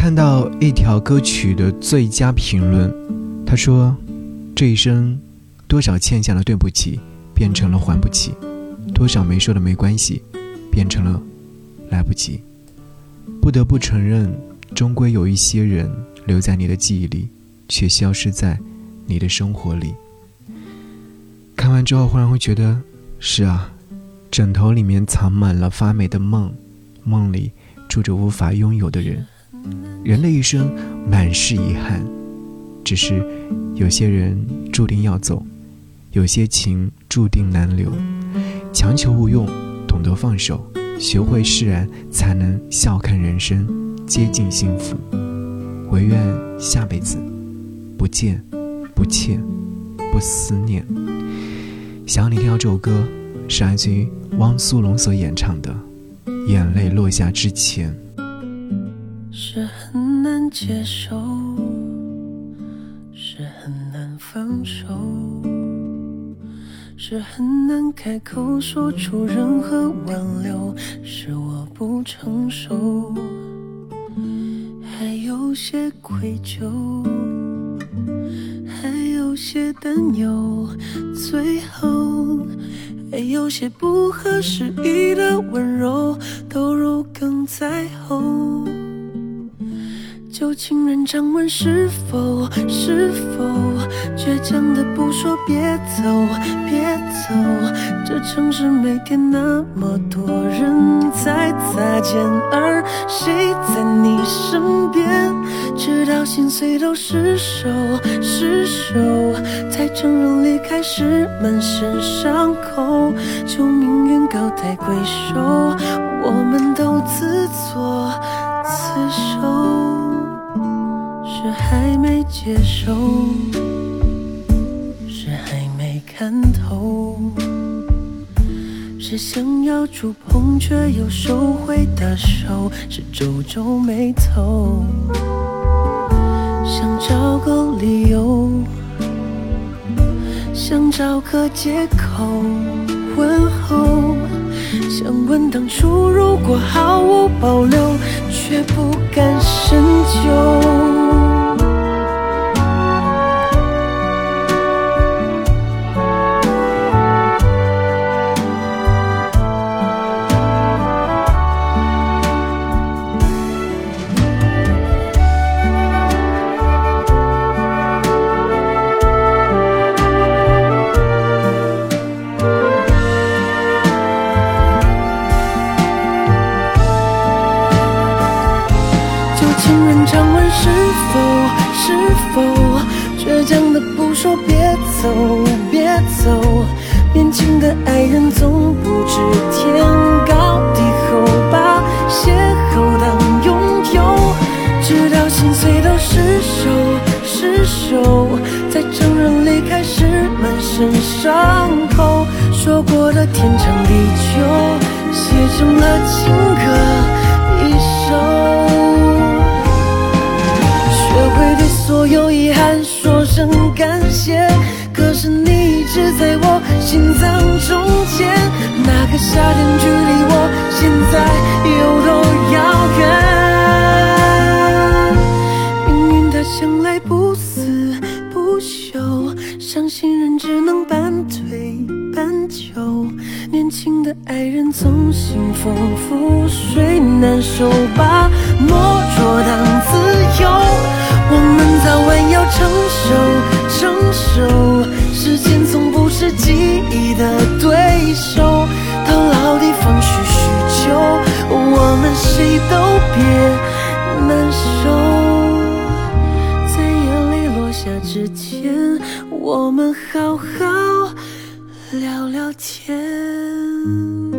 看到一条歌曲的最佳评论，他说：“这一生，多少欠下的对不起，变成了还不起；多少没说的没关系，变成了来不及。不得不承认，终归有一些人留在你的记忆里，却消失在你的生活里。”看完之后，忽然会觉得，是啊，枕头里面藏满了发霉的梦，梦里住着无法拥有的人。人的一生满是遗憾，只是有些人注定要走，有些情注定难留。强求无用，懂得放手，学会释然，才能笑看人生，接近幸福。唯愿下辈子不见不欠不思念。想你听到这首歌，是来自于汪苏泷所演唱的《眼泪落下之前》。是很难接受，是很难放手，是很难开口说出任何挽留，是我不成熟，还有些愧疚，还有些担忧，最后还有些不合时宜的温柔，都如鲠在喉。旧情人常问是否是否倔强的不说别走别走，这城市每天那么多人在擦肩，而谁在你身边？直到心碎都失手失手，才承认离开是满身伤口，求命运高抬贵手，我们都自接受，是还没看透，是想要触碰却又收回的手，是皱皱眉头，想找个理由，想找个借口问候，想问当初如果毫无保留，却不敢深究。常问是否是否，倔强的不说别走，别走，年轻的爱人总不知天高地厚，把邂逅当拥有，直到心碎都失手失手，才承认离开是满身伤口。说过的天长地久，写成了情声感谢。可是你一直在我心脏中间，那个夏天距离我现在有多遥远？命运它向来不死不休，伤心人只能半推半就，年轻的爱人总兴风覆水难收，把懦弱当自由，我们早晚要承受。成熟，时间从不是记忆的对手，到老地方叙叙旧，我们谁都别难受。在眼泪落下之前，我们好好聊聊天。